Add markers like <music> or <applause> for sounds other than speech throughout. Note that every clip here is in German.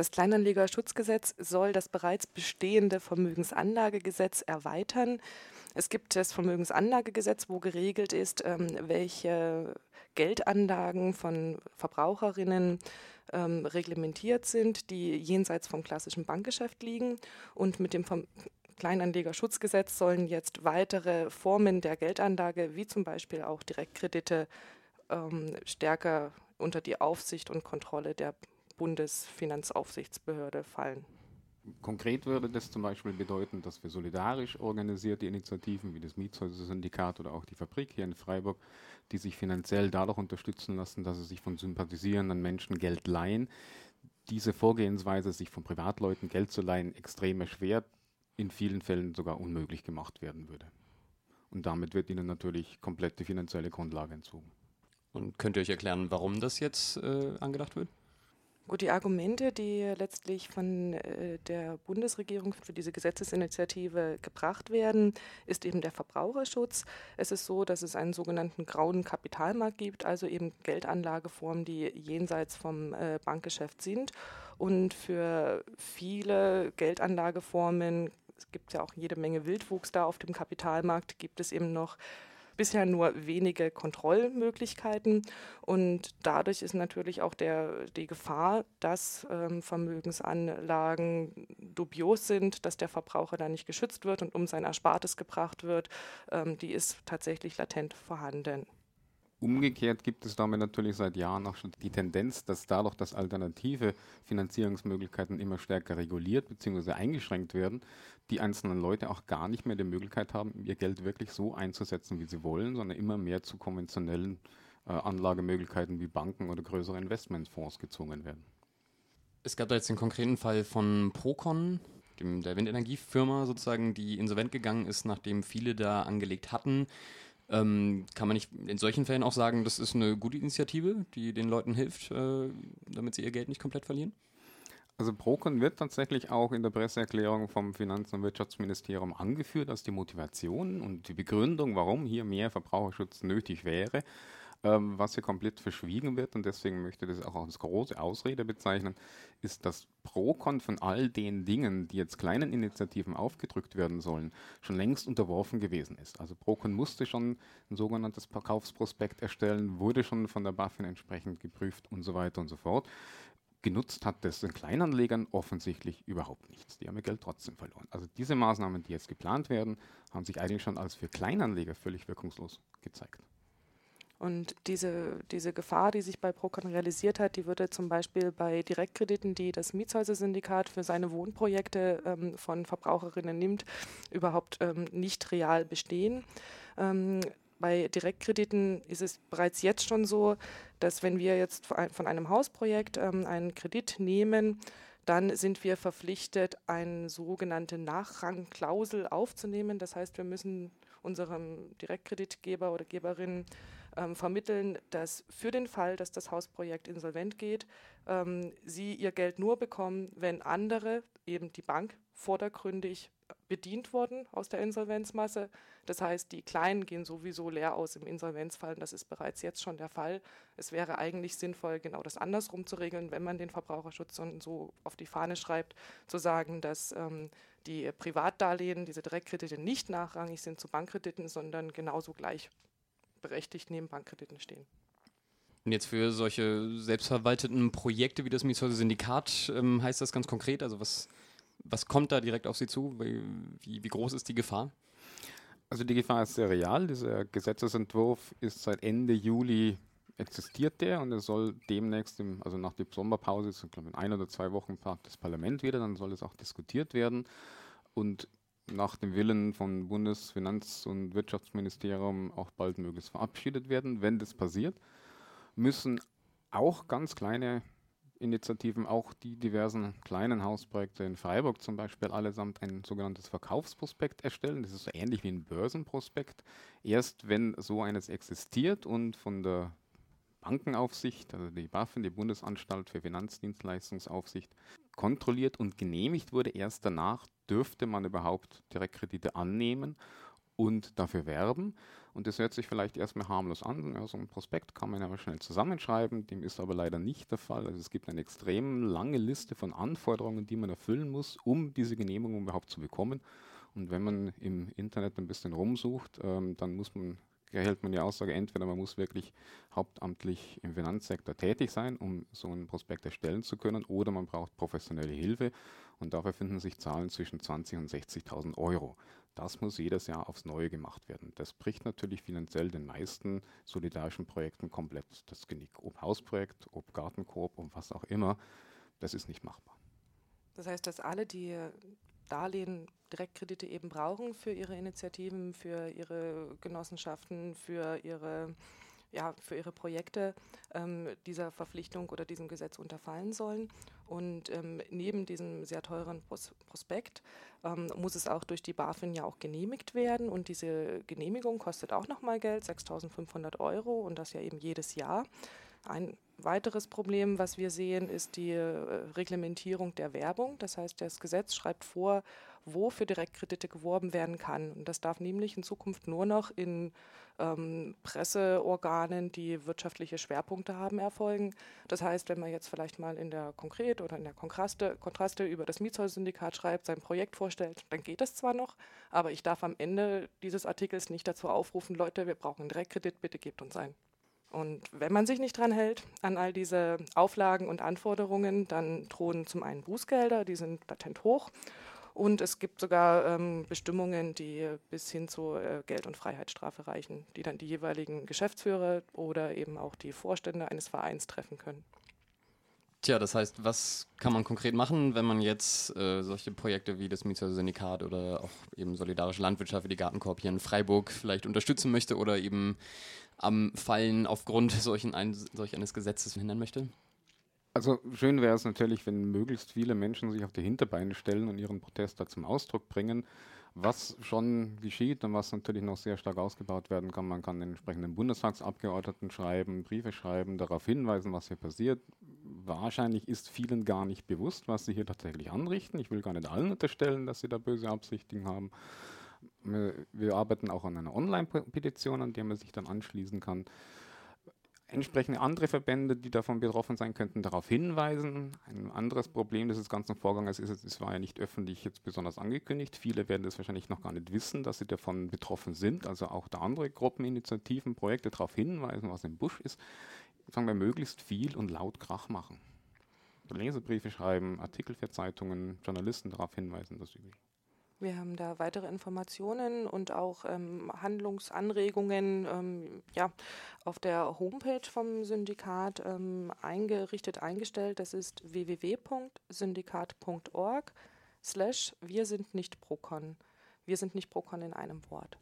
Das Kleinanlegerschutzgesetz soll das bereits bestehende Vermögensanlagegesetz erweitern. Es gibt das Vermögensanlagegesetz, wo geregelt ist, ähm, welche Geldanlagen von Verbraucherinnen ähm, reglementiert sind, die jenseits vom klassischen Bankgeschäft liegen. Und mit dem Kleinanlegerschutzgesetz sollen jetzt weitere Formen der Geldanlage, wie zum Beispiel auch Direktkredite, ähm, stärker unter die Aufsicht und Kontrolle der Bundesfinanzaufsichtsbehörde fallen. Konkret würde das zum Beispiel bedeuten, dass wir solidarisch organisierte Initiativen wie das Mietshäuser-Syndikat oder auch die Fabrik hier in Freiburg, die sich finanziell dadurch unterstützen lassen, dass sie sich von sympathisierenden Menschen Geld leihen, diese Vorgehensweise, sich von Privatleuten Geld zu leihen, extrem erschwert, in vielen Fällen sogar unmöglich gemacht werden würde. Und damit wird ihnen natürlich komplett die finanzielle Grundlage entzogen. Und könnt ihr euch erklären, warum das jetzt äh, angedacht wird? Gut, die Argumente, die letztlich von äh, der Bundesregierung für diese Gesetzesinitiative gebracht werden, ist eben der Verbraucherschutz. Es ist so, dass es einen sogenannten grauen Kapitalmarkt gibt, also eben Geldanlageformen, die jenseits vom äh, Bankgeschäft sind. Und für viele Geldanlageformen es gibt ja auch jede Menge Wildwuchs da auf dem Kapitalmarkt, gibt es eben noch bisher nur wenige Kontrollmöglichkeiten und dadurch ist natürlich auch der, die Gefahr, dass ähm, Vermögensanlagen dubios sind, dass der Verbraucher da nicht geschützt wird und um sein Erspartes gebracht wird, ähm, die ist tatsächlich latent vorhanden. Umgekehrt gibt es damit natürlich seit Jahren auch schon die Tendenz, dass dadurch, dass alternative Finanzierungsmöglichkeiten immer stärker reguliert bzw. eingeschränkt werden, die einzelnen Leute auch gar nicht mehr die Möglichkeit haben, ihr Geld wirklich so einzusetzen, wie sie wollen, sondern immer mehr zu konventionellen äh, Anlagemöglichkeiten wie Banken oder größere Investmentfonds gezwungen werden. Es gab da jetzt den konkreten Fall von Procon, dem, der Windenergiefirma sozusagen, die insolvent gegangen ist, nachdem viele da angelegt hatten. Ähm, kann man nicht in solchen Fällen auch sagen, das ist eine gute Initiative, die den Leuten hilft, äh, damit sie ihr Geld nicht komplett verlieren? Also Procon wird tatsächlich auch in der Presseerklärung vom Finanz- und Wirtschaftsministerium angeführt als die Motivation und die Begründung, warum hier mehr Verbraucherschutz nötig wäre ähm, was hier komplett verschwiegen wird und deswegen möchte ich das auch als große Ausrede bezeichnen, ist, dass Procon von all den Dingen, die jetzt kleinen Initiativen aufgedrückt werden sollen, schon längst unterworfen gewesen ist. Also Procon musste schon ein sogenanntes Verkaufsprospekt erstellen, wurde schon von der BaFin entsprechend geprüft und so weiter und so fort genutzt hat das den Kleinanlegern offensichtlich überhaupt nichts. Die haben ihr Geld trotzdem verloren. Also diese Maßnahmen, die jetzt geplant werden, haben sich eigentlich schon als für Kleinanleger völlig wirkungslos gezeigt. Und diese, diese Gefahr, die sich bei Procon realisiert hat, die würde zum Beispiel bei Direktkrediten, die das Mietshäuser-Syndikat für seine Wohnprojekte ähm, von Verbraucherinnen nimmt, überhaupt ähm, nicht real bestehen. Ähm, bei Direktkrediten ist es bereits jetzt schon so, dass wenn wir jetzt von einem Hausprojekt ähm, einen Kredit nehmen, dann sind wir verpflichtet, eine sogenannte Nachrangklausel aufzunehmen. Das heißt, wir müssen unserem Direktkreditgeber oder Geberin ähm, vermitteln, dass für den Fall, dass das Hausprojekt insolvent geht, ähm, sie ihr Geld nur bekommen, wenn andere, eben die Bank, vordergründig bedient wurden aus der Insolvenzmasse. Das heißt, die Kleinen gehen sowieso leer aus im Insolvenzfall. Das ist bereits jetzt schon der Fall. Es wäre eigentlich sinnvoll, genau das andersrum zu regeln, wenn man den Verbraucherschutz so auf die Fahne schreibt, zu sagen, dass ähm, die Privatdarlehen, diese Direktkredite nicht nachrangig sind zu Bankkrediten, sondern genauso gleich berechtigt neben Bankkrediten stehen. Und jetzt für solche selbstverwalteten Projekte wie das Mietshäuser Syndikat ähm, heißt das ganz konkret? Also was, was kommt da direkt auf Sie zu? Wie, wie, wie groß ist die Gefahr? Also die Gefahr ist sehr real. Dieser Gesetzesentwurf ist seit Ende Juli existiert der und er soll demnächst, im, also nach der Sommerpause, so, glaube in ein oder zwei Wochen das Parlament wieder, dann soll es auch diskutiert werden. Und nach dem Willen von Bundesfinanz- und Wirtschaftsministerium auch bald möglichst verabschiedet werden. Wenn das passiert, müssen auch ganz kleine Initiativen, auch die diversen kleinen Hausprojekte in Freiburg zum Beispiel, allesamt ein sogenanntes Verkaufsprospekt erstellen. Das ist so ähnlich wie ein Börsenprospekt. Erst wenn so eines existiert und von der Bankenaufsicht, also die BaFin, die Bundesanstalt für Finanzdienstleistungsaufsicht, kontrolliert und genehmigt wurde, erst danach dürfte man überhaupt Direktkredite annehmen und dafür werben. Und das hört sich vielleicht erstmal harmlos an. Ja, so ein Prospekt kann man aber schnell zusammenschreiben. Dem ist aber leider nicht der Fall. Also es gibt eine extrem lange Liste von Anforderungen, die man erfüllen muss, um diese Genehmigung überhaupt zu bekommen. Und wenn man im Internet ein bisschen rumsucht, ähm, dann muss man erhält man die Aussage, entweder man muss wirklich hauptamtlich im Finanzsektor tätig sein, um so einen Prospekt erstellen zu können, oder man braucht professionelle Hilfe. Und dafür finden sich Zahlen zwischen 20.000 und 60.000 Euro. Das muss jedes Jahr aufs Neue gemacht werden. Das bricht natürlich finanziell den meisten solidarischen Projekten komplett das Genick. Ob Hausprojekt, ob Gartenkorb, ob was auch immer, das ist nicht machbar. Das heißt, dass alle, die Darlehen, Direktkredite eben brauchen für ihre Initiativen, für ihre Genossenschaften, für ihre ja, für ihre Projekte ähm, dieser Verpflichtung oder diesem Gesetz unterfallen sollen. Und ähm, neben diesem sehr teuren Pros Prospekt ähm, muss es auch durch die BaFin ja auch genehmigt werden. Und diese Genehmigung kostet auch nochmal Geld, 6.500 Euro und das ja eben jedes Jahr. Ein weiteres Problem, was wir sehen, ist die äh, Reglementierung der Werbung. Das heißt, das Gesetz schreibt vor, wo für Direktkredite geworben werden kann. Und das darf nämlich in Zukunft nur noch in ähm, Presseorganen, die wirtschaftliche Schwerpunkte haben, erfolgen. Das heißt, wenn man jetzt vielleicht mal in der Konkret oder in der Kontraste, Kontraste über das Mietzollsyndikat schreibt, sein Projekt vorstellt, dann geht das zwar noch, aber ich darf am Ende dieses Artikels nicht dazu aufrufen, Leute, wir brauchen einen Direktkredit, bitte gebt uns ein. Und wenn man sich nicht dran hält an all diese Auflagen und Anforderungen, dann drohen zum einen Bußgelder, die sind latent hoch. Und es gibt sogar ähm, Bestimmungen, die bis hin zu äh, Geld- und Freiheitsstrafe reichen, die dann die jeweiligen Geschäftsführer oder eben auch die Vorstände eines Vereins treffen können. Tja, das heißt, was kann man konkret machen, wenn man jetzt äh, solche Projekte wie das Mietshäuser-Syndikat oder auch eben solidarische Landwirtschaft wie die Gartenkorb hier in Freiburg vielleicht unterstützen möchte oder eben am Fallen aufgrund <laughs> solchen ein, solch eines Gesetzes verhindern möchte? Also schön wäre es natürlich, wenn möglichst viele Menschen sich auf die Hinterbeine stellen und ihren Protest da zum Ausdruck bringen. Was schon geschieht und was natürlich noch sehr stark ausgebaut werden kann, man kann den entsprechenden Bundestagsabgeordneten schreiben, Briefe schreiben, darauf hinweisen, was hier passiert. Wahrscheinlich ist vielen gar nicht bewusst, was sie hier tatsächlich anrichten. Ich will gar nicht allen unterstellen, dass sie da böse Absichten haben. Wir arbeiten auch an einer Online-Petition, an der man sich dann anschließen kann entsprechende andere Verbände, die davon betroffen sein könnten, darauf hinweisen. Ein anderes Problem dieses ganzen Vorgangs ist, es war ja nicht öffentlich jetzt besonders angekündigt. Viele werden das wahrscheinlich noch gar nicht wissen, dass sie davon betroffen sind. Also auch da andere Gruppen, Initiativen, Projekte darauf hinweisen, was im Busch ist. Sagen wir, möglichst viel und laut Krach machen. Lesebriefe schreiben, Artikel für Zeitungen, Journalisten darauf hinweisen, das üblich. Wir haben da weitere Informationen und auch ähm, Handlungsanregungen ähm, ja, auf der Homepage vom Syndikat ähm, eingerichtet, eingestellt. Das ist www.syndikat.org slash wir sind nicht Procon. Wir sind nicht Procon in einem Wort.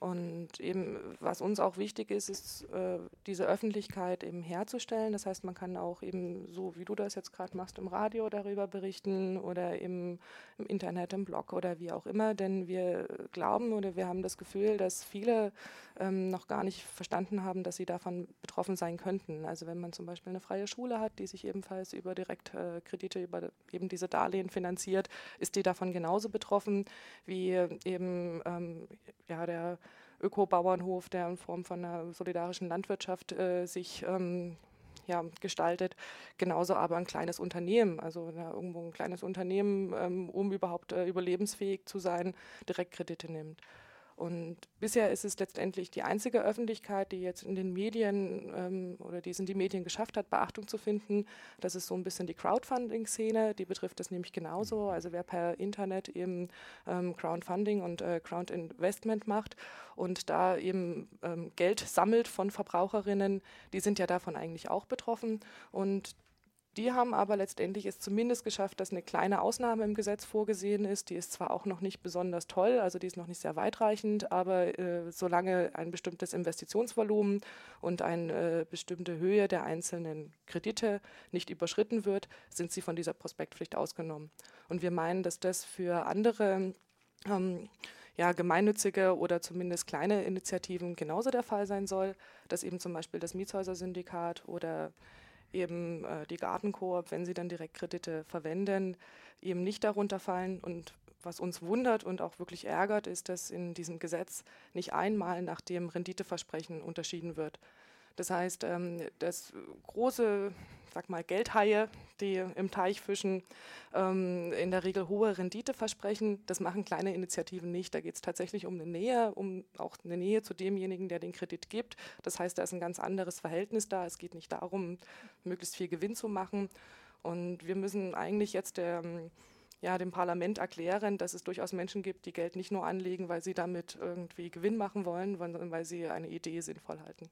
Und eben, was uns auch wichtig ist, ist äh, diese Öffentlichkeit eben herzustellen. Das heißt, man kann auch eben so, wie du das jetzt gerade machst, im Radio darüber berichten oder im, im, Internet, im Blog oder wie auch immer. Denn wir glauben oder wir haben das Gefühl, dass viele ähm, noch gar nicht verstanden haben, dass sie davon betroffen sein könnten. Also wenn man zum Beispiel eine freie Schule hat, die sich ebenfalls über Direktkredite, über eben diese Darlehen finanziert, ist die davon genauso betroffen wie eben ähm, ja, der Öko-Bauernhof, der in Form von einer solidarischen Landwirtschaft äh, sich ähm, ja, gestaltet. Genauso aber ein kleines Unternehmen, also ja, irgendwo ein kleines Unternehmen, ähm, um überhaupt äh, überlebensfähig zu sein, Direktkredite nimmt. Und bisher ist es letztendlich die einzige Öffentlichkeit, die jetzt in den Medien ähm, oder die es in die Medien geschafft hat, Beachtung zu finden. Das ist so ein bisschen die Crowdfunding-Szene, die betrifft das nämlich genauso. Also wer per Internet eben ähm, Crowdfunding und äh, Crowdinvestment macht und da eben ähm, Geld sammelt von Verbraucherinnen, die sind ja davon eigentlich auch betroffen. Und die haben aber letztendlich es zumindest geschafft, dass eine kleine Ausnahme im Gesetz vorgesehen ist. Die ist zwar auch noch nicht besonders toll, also die ist noch nicht sehr weitreichend, aber äh, solange ein bestimmtes Investitionsvolumen und eine äh, bestimmte Höhe der einzelnen Kredite nicht überschritten wird, sind sie von dieser Prospektpflicht ausgenommen. Und wir meinen, dass das für andere ähm, ja, gemeinnützige oder zumindest kleine Initiativen genauso der Fall sein soll, dass eben zum Beispiel das Mietshäuser-Syndikat oder eben äh, die Gartenkoop, wenn sie dann Direktkredite verwenden, eben nicht darunter fallen. Und was uns wundert und auch wirklich ärgert, ist, dass in diesem Gesetz nicht einmal nach dem Renditeversprechen unterschieden wird. Das heißt, ähm, dass große sag mal, Geldhaie, die im Teich fischen, ähm, in der Regel hohe Rendite versprechen. Das machen kleine Initiativen nicht. Da geht es tatsächlich um eine Nähe, um auch eine Nähe zu demjenigen, der den Kredit gibt. Das heißt, da ist ein ganz anderes Verhältnis da. Es geht nicht darum, möglichst viel Gewinn zu machen. Und wir müssen eigentlich jetzt der, ja, dem Parlament erklären, dass es durchaus Menschen gibt, die Geld nicht nur anlegen, weil sie damit irgendwie Gewinn machen wollen, sondern weil sie eine Idee sinnvoll halten.